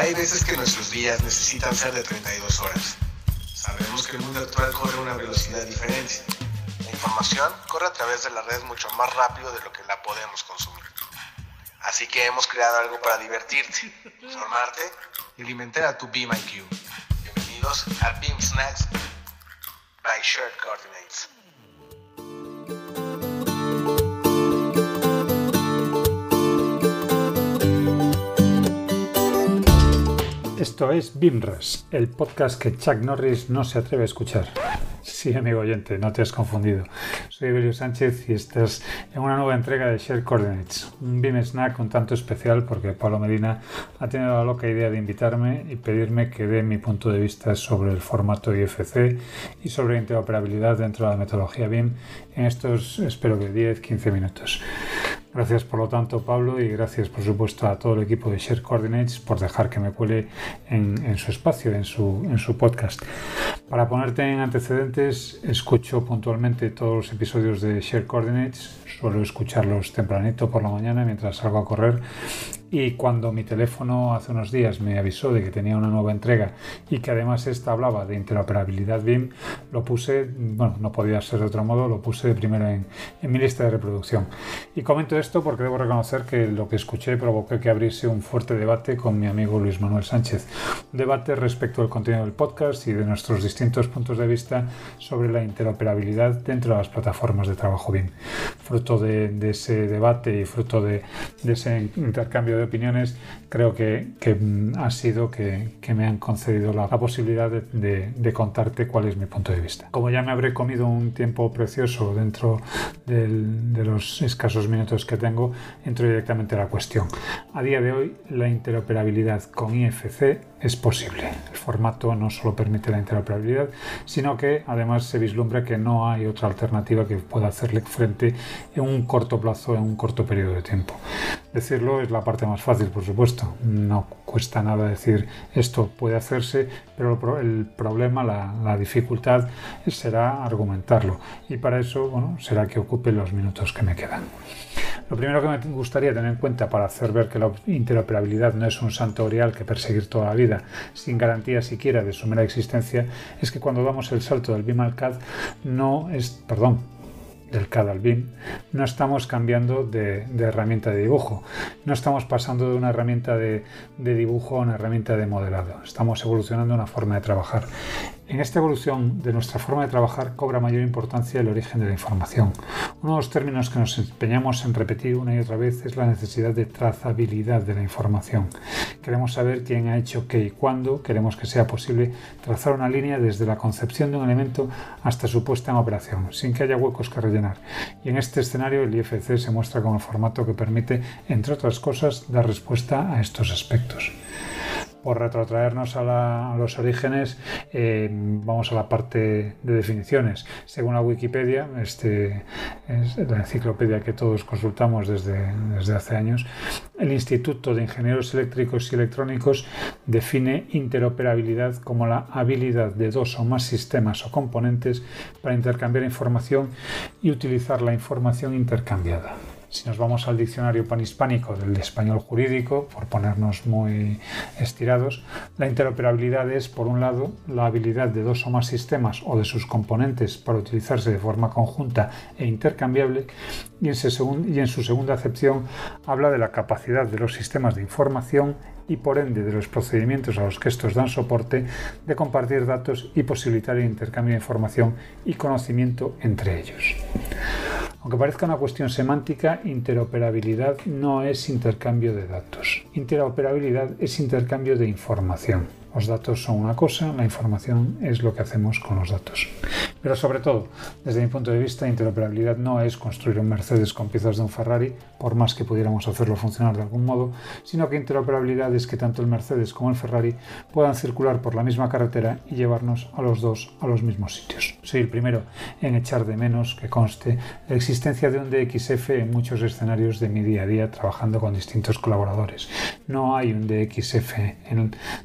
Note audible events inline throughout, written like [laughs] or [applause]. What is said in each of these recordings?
Hay veces que nuestros días necesitan ser de 32 horas. Sabemos que el mundo actual corre a una velocidad diferente. La información corre a través de la red mucho más rápido de lo que la podemos consumir. Así que hemos creado algo para divertirte, formarte y alimentar a tu Beam IQ. Bienvenidos a Beam Snacks by Shared Coordinates. Esto es BIMRAS, el podcast que Chuck Norris no se atreve a escuchar. Sí, amigo oyente, no te has confundido. Soy Evelio Sánchez y estás en una nueva entrega de Share Coordinates, un BIM Snack un tanto especial porque Pablo Medina ha tenido la loca idea de invitarme y pedirme que dé mi punto de vista sobre el formato IFC y sobre interoperabilidad dentro de la metodología BIM en estos, espero que 10-15 minutos. Gracias por lo tanto Pablo y gracias por supuesto a todo el equipo de Share Coordinates por dejar que me cuele en, su espacio, en su, en su podcast. Para ponerte en antecedentes, escucho puntualmente todos los episodios de Share Coordinates, suelo escucharlos tempranito por la mañana mientras salgo a correr y cuando mi teléfono hace unos días me avisó de que tenía una nueva entrega y que además esta hablaba de interoperabilidad BIM, lo puse, bueno, no podía ser de otro modo, lo puse de primero en, en mi lista de reproducción. Y comento esto porque debo reconocer que lo que escuché provocó que abriese un fuerte debate con mi amigo Luis Manuel Sánchez. Un debate respecto al contenido del podcast y de nuestros distintos puntos de vista sobre la interoperabilidad dentro de las plataformas de trabajo BIM. Fruto de, ese debate y fruto de, de ese intercambio de opiniones, creo que, ha sido que, me han concedido la, posibilidad de, contarte cuál es mi punto de vista. Como ya me habré comido un tiempo precioso dentro de los escasos minutos que tengo, entro directamente a la cuestión. A día de hoy, la interoperabilidad con IFC es posible. El formato no solo permite la interoperabilidad, sino que además se vislumbra que no hay otra alternativa que pueda hacerle frente en un corto plazo, en un corto periodo de tiempo. Decirlo es la parte más fácil, por supuesto. No cuesta nada decir esto puede hacerse, pero el problema, la, dificultad será argumentarlo. Y para eso, bueno, será que ocupe los minutos que me quedan. Lo primero que me gustaría tener en cuenta para hacer ver que la interoperabilidad no es un santo orial que perseguir toda la vida, sin garantía siquiera de su mera existencia, es que cuando damos el salto del BIM al CAD no es, perdón, del CAD al BIM, no estamos cambiando de, herramienta de dibujo, no estamos pasando de una herramienta de, de, dibujo a una herramienta de modelado, estamos evolucionando una forma de trabajar. En esta evolución de nuestra forma de trabajar cobra mayor importancia el origen de la información. Uno de los términos que nos empeñamos en repetir una y otra vez es la necesidad de trazabilidad de la información. Queremos saber quién ha hecho qué y cuándo, queremos que sea posible trazar una línea desde la concepción de un elemento hasta su puesta en operación, sin que haya huecos que rellenar. Y en este escenario el IFC se muestra como el formato que permite, entre otras cosas, dar respuesta a estos aspectos por retrotraernos a, los orígenes, eh, vamos a la parte de definiciones. Según la Wikipedia, este es la enciclopedia que todos consultamos desde, desde hace años, el Instituto de Ingenieros Eléctricos y Electrónicos define interoperabilidad como la habilidad de dos o más sistemas o componentes para intercambiar información y utilizar la información intercambiada. Si nos vamos al diccionario panhispánico del español jurídico, por ponernos muy estirados, la interoperabilidad es, por un lado, la habilidad de dos o más sistemas o de sus componentes para utilizarse de forma conjunta e intercambiable, y en, su segunda acepción habla de la capacidad de los sistemas de información y por ende de los procedimientos a los que estos dan soporte de compartir datos y posibilitar el intercambio de información y conocimiento entre ellos. Aunque parezca una cuestión semántica, interoperabilidad no es intercambio de datos. Interoperabilidad es intercambio de información. Los datos son una cosa, la información es lo que hacemos con los datos. Pero sobre todo, desde mi punto de vista, interoperabilidad no es construir un Mercedes con piezas de un Ferrari, por más que pudiéramos hacerlo funcionar de algún modo, sino que interoperabilidad es que tanto el Mercedes como el Ferrari puedan circular por la misma carretera y llevarnos a los dos a los mismos sitios. Soy el primero en echar de menos que conste la existencia de un DXF en muchos escenarios de mi día a día trabajando con distintos colaboradores. No hay un DXF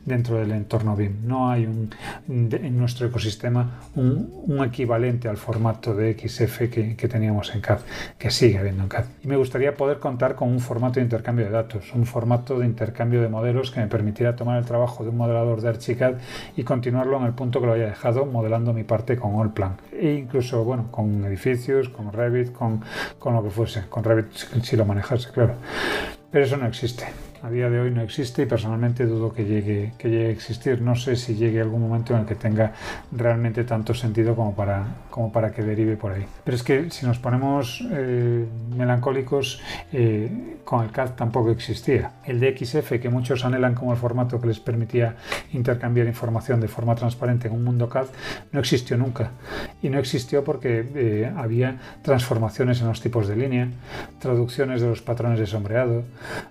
dentro del entorno BIM. No hay un, en nuestro ecosistema un, equivalente al formato de XF que, que, teníamos en CAD, que sigue habiendo en CAD. Y me gustaría poder contar con un formato de intercambio de datos, un formato de intercambio de modelos que me permitiera tomar el trabajo de un modelador de Archicad y continuarlo en el punto que lo haya dejado, modelando mi parte con Allplan. E incluso, bueno, con edificios, con Revit, con, con lo que fuese, con Revit si lo manejase, claro. Pero eso no existe a día de hoy no existe y personalmente dudo que llegue, que llegue a existir. No sé si llegue algún momento en el que tenga realmente tanto sentido como para, como para que derive por ahí. Pero es que si nos ponemos eh, melancólicos, eh, con el CAD tampoco existía. El DXF, que muchos anhelan como el formato que les permitía intercambiar información de forma transparente en un mundo CAD, no existió nunca. Y no existió porque eh, había transformaciones en los tipos de línea, traducciones de los patrones de sombreado,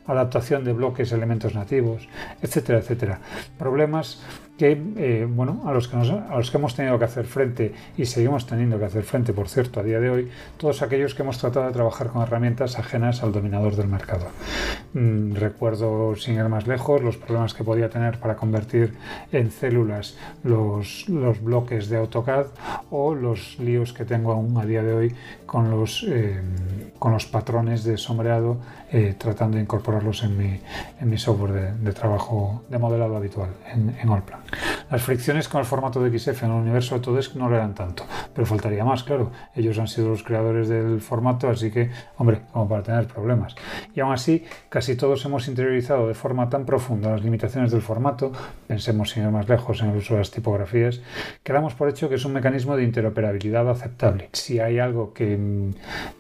adaptación de bloques, elementos nativos, etcétera, etcétera. Problemas que, eh, bueno, a los que, a los que hemos tenido que hacer frente y seguimos teniendo que hacer frente, por cierto, a día de hoy, todos aquellos que hemos tratado de trabajar con herramientas ajenas al dominador del mercado. Mm, recuerdo, sin ir más lejos, los problemas que podía tener para convertir en células los, los bloques de AutoCAD o los líos que tengo aún a día de hoy con los, eh, con los patrones de sombreado eh, tratando de incorporarlos en mi, en mi software de, trabajo de modelado habitual en, en Allplan. Las fricciones con el formato de XF en el universo Autodesk no lo eran tanto, pero faltaría más, claro. Ellos han sido los creadores del formato, así que, hombre, como para tener problemas. Y aún así, casi todos hemos interiorizado de forma tan profunda las limitaciones del formato, pensemos sin ir más lejos en el uso de las tipografías, que damos por hecho que es un mecanismo de interoperabilidad aceptable. Si hay algo que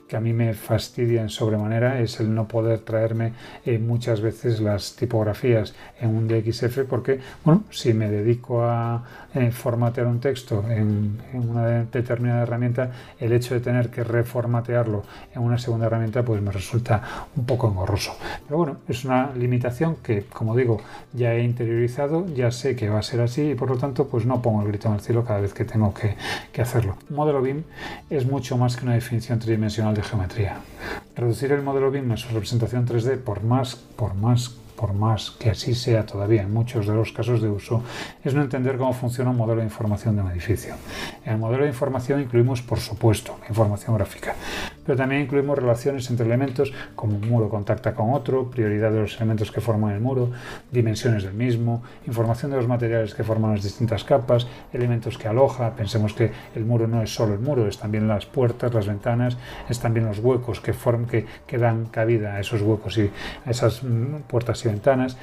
que a mí me fastidia en sobremanera es el no poder traerme eh, muchas veces las tipografías en un DXF porque, bueno, si me dedico a eh, formatear un texto en, una determinada herramienta, el hecho de tener que reformatearlo en una segunda herramienta pues me resulta un poco engorroso. Pero bueno, es una limitación que, como digo, ya he interiorizado, ya sé que va a ser así y por lo tanto pues no pongo el grito en el cielo cada vez que tengo que, hacerlo. Modelo BIM es mucho más que una definición tridimensional de geometría. Reducir el modelo BIM a su 3D, por más, por más por más que así sea todavía en muchos de los casos de uso, es no entender cómo funciona un modelo de información de un edificio. En el modelo de información incluimos, por supuesto, información gráfica, pero también incluimos relaciones entre elementos como un muro contacta con otro, prioridad de los elementos que forman el muro, dimensiones del mismo, información de los materiales que forman las distintas capas, elementos que aloja, pensemos que el muro no es solo el muro, es también las puertas, las ventanas, es también los huecos que, forman, que, que dan cabida a esos huecos y a esas mm, puertas y ventanas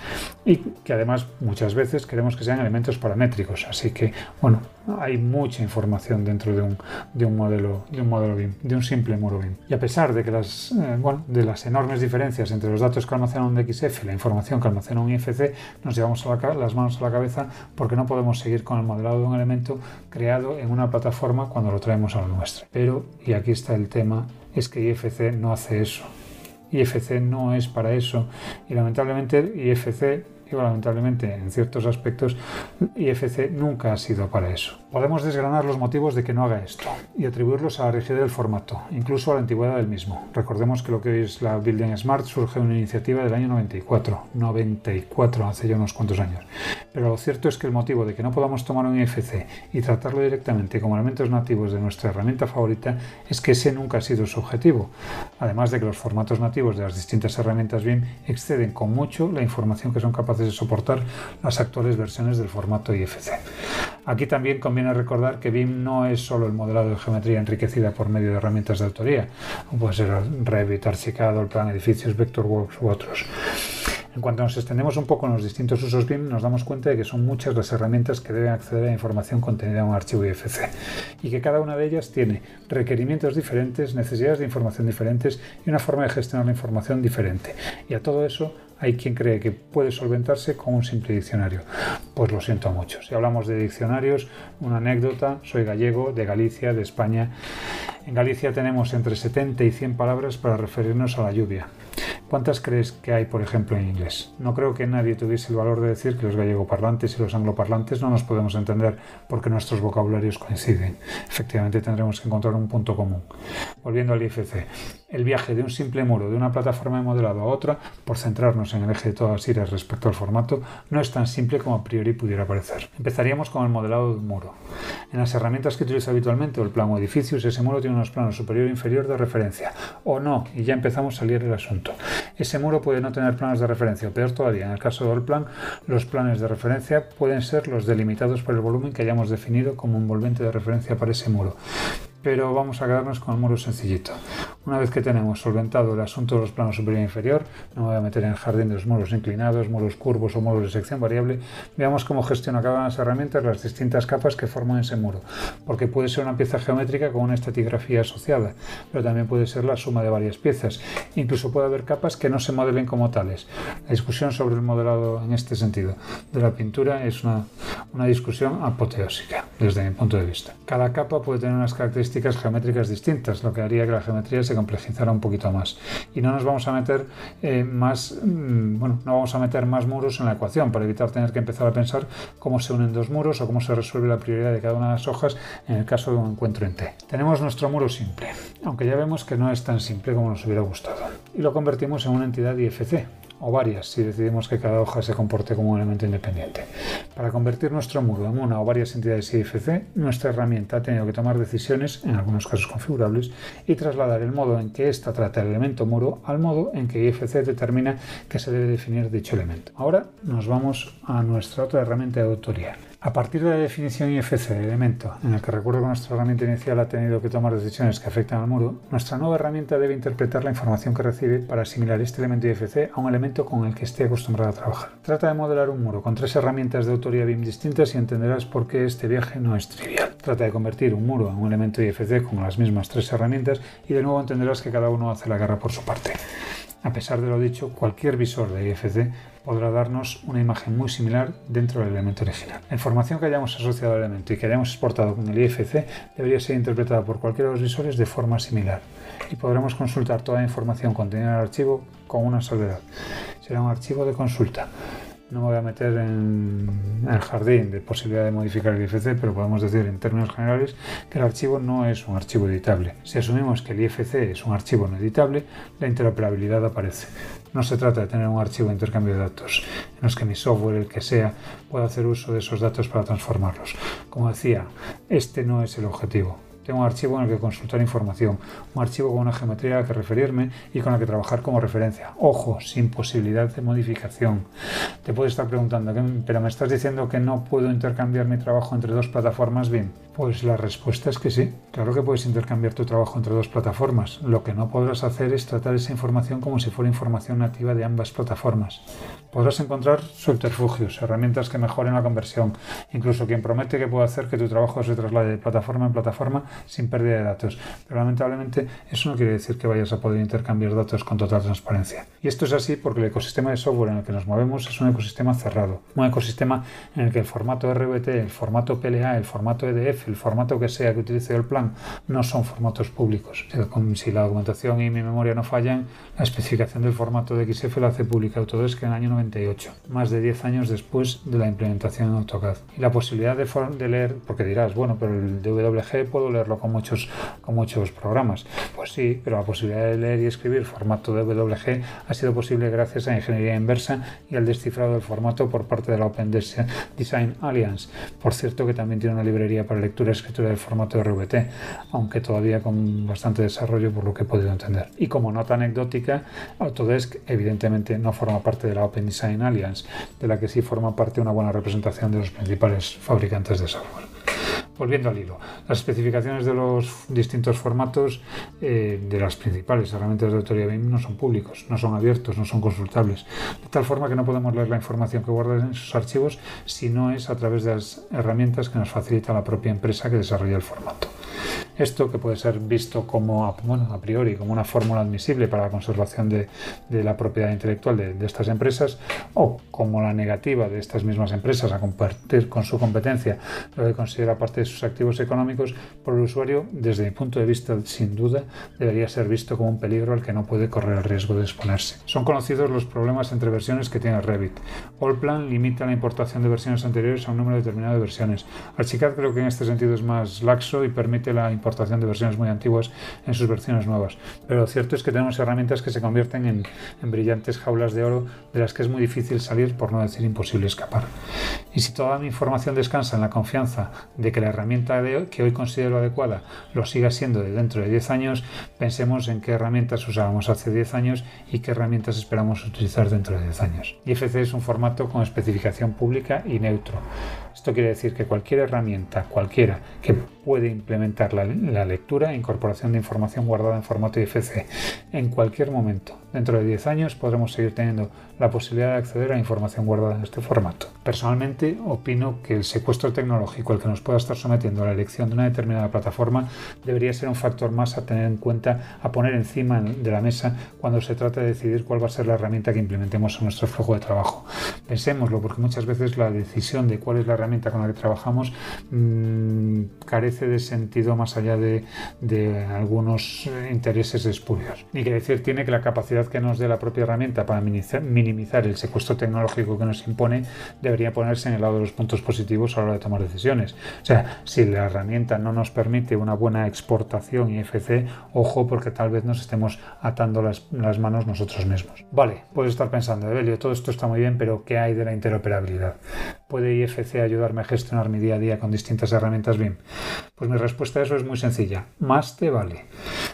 y que además muchas veces queremos que sean elementos paramétricos, así que bueno, hay mucha información dentro de un, de un modelo de un BIM, de un simple muro BIM. Y a pesar de que las eh, enormes diferencias entre los datos que almacena un DXF y la información que almacena un IFC, nos llevamos las manos a la cabeza porque no podemos seguir con el modelado de un elemento creado en una plataforma cuando lo traemos a la nuestra. Pero, y aquí está el tema, es que IFC no hace eso. IFC no es para eso y lamentablemente IFC lamentablemente en ciertos aspectos IFC nunca ha sido para eso. Podemos desgranar los motivos de que no haga esto y atribuirlos a la rigidez del formato, incluso a la antigüedad del mismo. Recordemos que lo que es la Building Smart surge de una iniciativa del año 94, 94, hace ya unos cuantos años. Pero lo cierto es que el motivo de que no podamos tomar un IFC y tratarlo directamente como elementos nativos de nuestra herramienta favorita es que ese nunca ha sido su objetivo, además de que los formatos nativos de las distintas herramientas BIM exceden con mucho la información que son capaces de soportar las actuales versiones del formato IFC. Aquí también conviene recordar que BIM no es solo el modelado de geometría enriquecida por medio de herramientas de autoría, como puede ser Revit, Archicad, el Plan Edificios, Vectorworks u otros. En cuanto nos extendemos un poco en los distintos usos BIM, nos damos cuenta de que son muchas las herramientas que deben acceder a la información contenida en un archivo IFC y que cada una de ellas tiene requerimientos diferentes, necesidades de información diferentes y una forma de gestionar la información diferente. Y a todo eso hay quien cree que puede solventarse con un simple diccionario. Pues lo siento mucho. Si hablamos de diccionarios, una anécdota, soy gallego, de Galicia, de España. En Galicia tenemos entre 70 y 100 palabras para referirnos a la lluvia. ¿Cuántas crees que hay, por ejemplo, en inglés? No creo que nadie tuviese el valor de decir que los gallegoparlantes y los angloparlantes no nos podemos entender porque nuestros vocabularios coinciden. [laughs] Efectivamente tendremos que encontrar un punto común. Volviendo al IFC, el viaje de un simple muro de una plataforma de modelado a otra, por centrarnos en el eje de todas las iras respecto al formato, no es tan simple como a priori pudiera parecer. Empezaríamos con el modelado de un muro. En las herramientas que utiliza habitualmente o el plano edificios, ese muro tiene unos planos superior e inferior de referencia, o no, y ya empezamos a salir el asunto. Ese muro puede no tener planos de referencia, o peor todavía, en el caso del plan, los planes de referencia pueden ser los delimitados por el volumen que hayamos definido como envolvente de referencia para ese muro pero vamos a quedarnos con el muro sencillito. Una vez que tenemos solventado el asunto de los planos superior e inferior, no me voy a meter en el jardín de los muros inclinados, muros curvos o muros de sección variable, veamos cómo gestiona cada una de las herramientas las distintas capas que forman ese muro, porque puede ser una pieza geométrica con una estratigrafía asociada, pero también puede ser la suma de varias piezas. Incluso puede haber capas que no se modelen como tales. La discusión sobre el modelado en este sentido de la pintura es una, una discusión apoteósica, desde mi punto de vista. Cada capa puede tener unas características geométricas distintas, lo que haría que la geometría se complejizara un poquito más. Y no nos vamos a meter eh, más, mm, bueno, no vamos a meter más muros en la ecuación para evitar tener que empezar a pensar cómo se unen dos muros o cómo se resuelve la prioridad de cada una de las hojas en el caso de un encuentro en T. Tenemos nuestro muro simple, aunque ya vemos que no es tan simple como nos hubiera gustado. Y lo convertimos en una entidad IFC, o varias si decidimos que cada hoja se comporte como un elemento independiente. Para convertir nuestro muro en una o varias entidades IFC, nuestra herramienta ha tenido que tomar decisiones, en algunos casos configurables, y trasladar el modo en que ésta trata el elemento muro al modo en que IFC determina que se debe definir dicho elemento. Ahora nos vamos a nuestra otra herramienta de autoría, a partir de la definición IFC del elemento, en el que recuerdo que nuestra herramienta inicial ha tenido que tomar decisiones que afectan al muro, nuestra nueva herramienta debe interpretar la información que recibe para asimilar este elemento IFC a un elemento con el que esté acostumbrada a trabajar. Trata de modelar un muro con tres herramientas de autoría BIM distintas y entenderás por qué este viaje no es trivial. Trata de convertir un muro en un elemento IFC con las mismas tres herramientas y de nuevo entenderás que cada uno hace la guerra por su parte. A pesar de lo dicho, cualquier visor de IFC podrá darnos una imagen muy similar dentro del elemento original. La información que hayamos asociado al elemento y que hayamos exportado con el IFC debería ser interpretada por cualquiera de los visores de forma similar y podremos consultar toda la información contenida en el archivo con una salvedad. Será un archivo de consulta no me voy a meter en el jardín de posibilidad de modificar el IFC, pero podemos decir en términos generales que el archivo no es un archivo editable. Si asumimos que el IFC es un archivo no editable, la interoperabilidad aparece. No se trata de tener un archivo de intercambio de datos en los que mi software, el que sea, pueda hacer uso de esos datos para transformarlos. Como decía, este no es el objetivo. Un archivo en el que consultar información, un archivo con una geometría a la que referirme y con la que trabajar como referencia. Ojo, sin posibilidad de modificación. Te puedes estar preguntando, ¿pero me estás diciendo que no puedo intercambiar mi trabajo entre dos plataformas bien? Pues la respuesta es que sí. Claro que puedes intercambiar tu trabajo entre dos plataformas. Lo que no podrás hacer es tratar esa información como si fuera información nativa de ambas plataformas. Podrás encontrar subterfugios, herramientas que mejoren la conversión, incluso quien promete que puede hacer que tu trabajo se traslade de plataforma en plataforma sin pérdida de datos. Pero lamentablemente eso no quiere decir que vayas a poder intercambiar datos con total transparencia. Y esto es así porque el ecosistema de software en el que nos movemos es un ecosistema cerrado, un ecosistema en el que el formato RBT, el formato PLA, el formato EDF, el formato que sea que utilice el plan, no son formatos públicos. Si la documentación y mi memoria no fallan, la especificación del formato de XF la hace pública Autodesk en el año 98, más de 10 años después de la implementación en AutoCAD. Y la posibilidad de, de leer, porque dirás, bueno, pero el DWG puedo leerlo con muchos, con muchos programas. Pues sí, pero la posibilidad de leer y escribir formato DWG ha sido posible gracias a ingeniería inversa y al descifrado del formato por parte de la Open Design Alliance. Por cierto que también tiene una librería para lectura y escritura del formato RVT, aunque todavía con bastante desarrollo por lo que he podido entender. Y como nota anecdótica, Autodesk evidentemente no forma parte de la Open Design Alliance, de la que sí forma parte una buena representación de los principales fabricantes de software. Volviendo al hilo, las especificaciones de los distintos formatos eh, de las principales herramientas de autoría BIM no son públicos, no son abiertos, no son consultables, de tal forma que no podemos leer la información que guardan en sus archivos si no es a través de las herramientas que nos facilita la propia empresa que desarrolla el formato. Esto que puede ser visto como, bueno, a priori como una fórmula admisible para la conservación de, la propiedad intelectual de, de, estas empresas o como la negativa de estas mismas empresas a compartir con su competencia lo que considera parte de sus activos económicos, por el usuario, desde mi punto de vista, sin duda, debería ser visto como un peligro al que no puede correr el riesgo de exponerse. Son conocidos los problemas entre versiones que tiene Revit. Allplan limita la importación de versiones anteriores a un número determinado de versiones. Archicad creo que en este sentido es más laxo y permite la importación de versiones muy antiguas en sus versiones nuevas. Pero lo cierto es que tenemos herramientas que se convierten en, en brillantes jaulas de oro de las que es muy difícil salir, por no decir imposible escapar. Y si toda mi información descansa en la confianza de que la herramienta que hoy considero adecuada lo siga siendo de dentro de 10 años, pensemos en qué herramientas usábamos hace 10 años y qué herramientas esperamos utilizar dentro de 10 años. IFC es un formato con especificación pública y neutro. Esto quiere decir que cualquier herramienta, cualquiera, que puede implementar la, lectura e incorporación de información guardada en formato IFC en cualquier momento. Dentro de 10 años podremos seguir teniendo la posibilidad de acceder a información guardada en este formato. Personalmente opino que el secuestro tecnológico al que nos pueda estar sometiendo la elección de una determinada plataforma debería ser un factor más a tener en cuenta, a poner encima de la mesa cuando se trata de decidir cuál va a ser la herramienta que implementemos en nuestro flujo de trabajo. Pensémoslo porque muchas veces la decisión de cuál es la herramienta con la que trabajamos mmm, carece de sentido más allá de, algunos eh, intereses espurios. Ni que decir tiene que la capacidad que nos dé la propia herramienta para minimizar el secuestro tecnológico que nos impone debería ponerse en el lado de los puntos positivos a la hora de tomar decisiones. O sea, si la herramienta no nos permite una buena exportación IFC, ojo porque tal vez nos estemos atando las, las manos nosotros mismos. Vale, puedes estar pensando, Evelio, todo esto está muy bien, pero ¿qué hay de la interoperabilidad? ¿Puede IFC ayudarme a gestionar mi día a día con distintas herramientas BIM? Pues mi respuesta a eso es muy sencilla. Más te vale.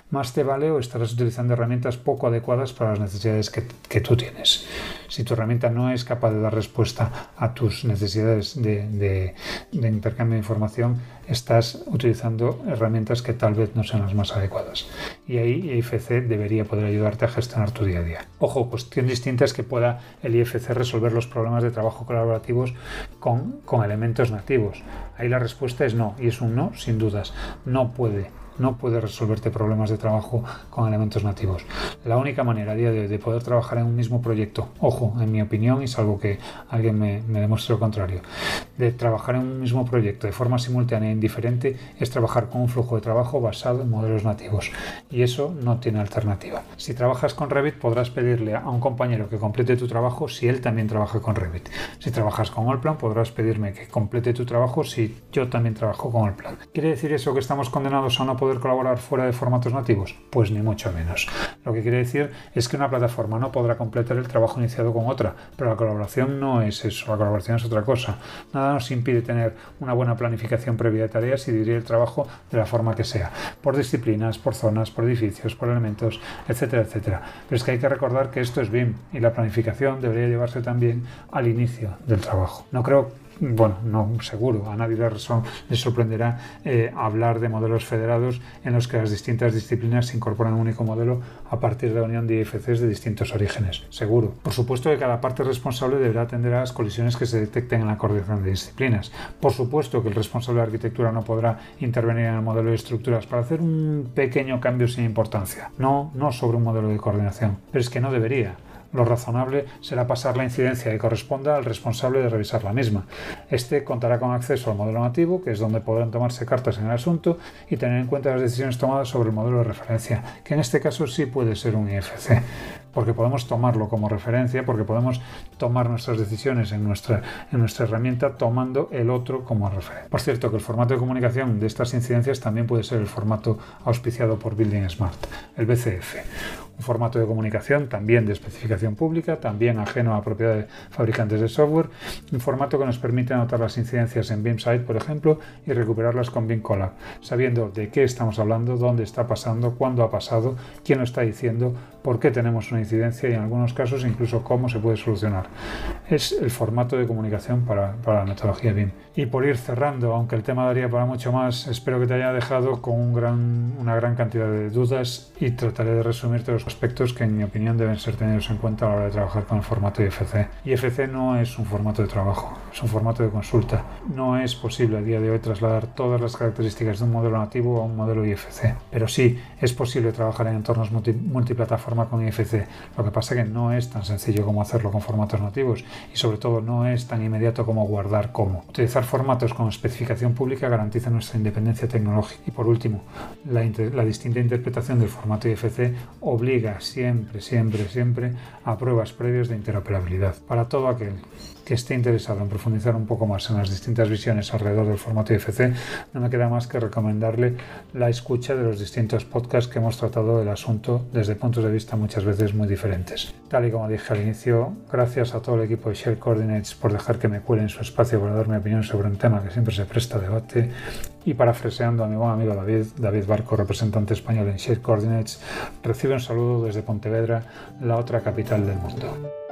Más te vale o estarás utilizando herramientas poco adecuadas para las necesidades que, que tú tienes. Si tu herramienta no es capaz de dar respuesta a tus necesidades de, de, intercambio de información, estás utilizando herramientas que tal vez no sean las más adecuadas. Y ahí IFC debería poder ayudarte a gestionar tu día a día. Ojo, cuestión distinta es que pueda el IFC resolver los problemas de trabajo colaborativos con, con elementos nativos. Ahí la respuesta es no, y es un no sin dudas. No puede no puede resolverte problemas de trabajo con elementos nativos. La única manera a día de, de poder trabajar en un mismo proyecto, ojo, en mi opinión, y salvo que alguien me, me, demuestre lo contrario, de trabajar en un mismo proyecto de forma simultánea e indiferente es trabajar con un flujo de trabajo basado en modelos nativos. Y eso no tiene alternativa. Si trabajas con Revit, podrás pedirle a un compañero que complete tu trabajo si él también trabaja con Revit. Si trabajas con Allplan, podrás pedirme que complete tu trabajo si yo también trabajo con Allplan. ¿Quiere decir eso que estamos condenados a no poder colaborar fuera de formatos nativos? Pues ni mucho menos. Lo que quiere decir es que una plataforma no podrá completar el trabajo iniciado con otra, pero la colaboración no es eso, la colaboración es otra cosa. Nada nos impide tener una buena planificación previa de tareas y dividir el trabajo de la forma que sea, por disciplinas, por zonas, por edificios, por elementos, etcétera, etcétera. Pero es que hay que recordar que esto es BIM y la planificación debería llevarse también al inicio del trabajo. No creo bueno, no seguro, a nadie le, sorprenderá eh, hablar de modelos federados en los que las distintas disciplinas se incorporan a un único modelo a partir de la unión de IFCs de distintos orígenes, seguro. Por supuesto que cada parte responsable deberá atender a las colisiones que se detecten en la coordinación de disciplinas. Por supuesto que el responsable de arquitectura no podrá intervenir en el modelo de estructuras para hacer un pequeño cambio sin importancia. No, no sobre un modelo de coordinación, pero es que no debería. Lo razonable será pasar la incidencia que corresponda al responsable de revisar la misma. Este contará con acceso al modelo nativo, que es donde podrán tomarse cartas en el asunto, y tener en cuenta las decisiones tomadas sobre el modelo de referencia, que en este caso sí puede ser un IFC porque podemos tomarlo como referencia, porque podemos tomar nuestras decisiones en nuestra, en nuestra herramienta tomando el otro como referencia. Por cierto, que el formato de comunicación de estas incidencias también puede ser el formato auspiciado por Building Smart, el BCF un formato de comunicación también de especificación pública, también ajeno a propiedad de fabricantes de software, un formato que nos permite anotar las incidencias en BIMsite, por ejemplo, y recuperarlas con BIM sabiendo de qué estamos hablando, dónde está pasando, cuándo ha pasado, quién lo está diciendo, por qué tenemos una incidencia y en algunos casos incluso cómo se puede solucionar. Es el formato de comunicación para, para la metodología BIM. Y por ir cerrando, aunque el tema daría para mucho más, espero que te haya dejado con un gran, una gran cantidad de dudas y trataré de resumirte los aspectos que en mi opinión deben ser tenidos en cuenta a la hora de trabajar con el formato IFC. IFC no es un formato de trabajo, es un formato de consulta. No es posible a día de hoy trasladar todas las características de un modelo nativo a un modelo IFC, pero sí es posible trabajar en entornos multiplataforma con IFC. Lo que pasa es que no es tan sencillo como hacerlo con formatos nativos y sobre todo no es tan inmediato como guardar como. Utilizar formatos con especificación pública garantiza nuestra independencia tecnológica. Y por último, la, la distinta interpretación del formato IFC obliga siempre, siempre, siempre a pruebas previas de interoperabilidad. Para todo aquel que esté interesado en profundizar un poco más en las distintas visiones alrededor del formato IFC, no me queda más que recomendarle la escucha de los distintos podcasts que hemos tratado del asunto desde puntos de vista muchas veces muy diferentes. Tal y como dije al inicio, gracias a todo el equipo de Share Coordinates por dejar que me cuele en su espacio para dar mi opinión sobre un tema que siempre se presta a debate y parafraseando a mi buen amigo David, David Barco, representante español en Share Coordinates, recibe un saludo desde Pontevedra, la otra capital del mundo.